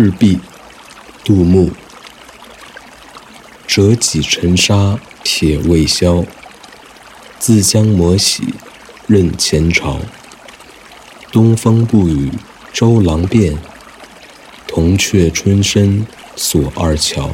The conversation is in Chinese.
赤壁杜牧折戟沉沙铁未销自将磨洗认前朝。东风不与周郎便铜雀春深锁二乔。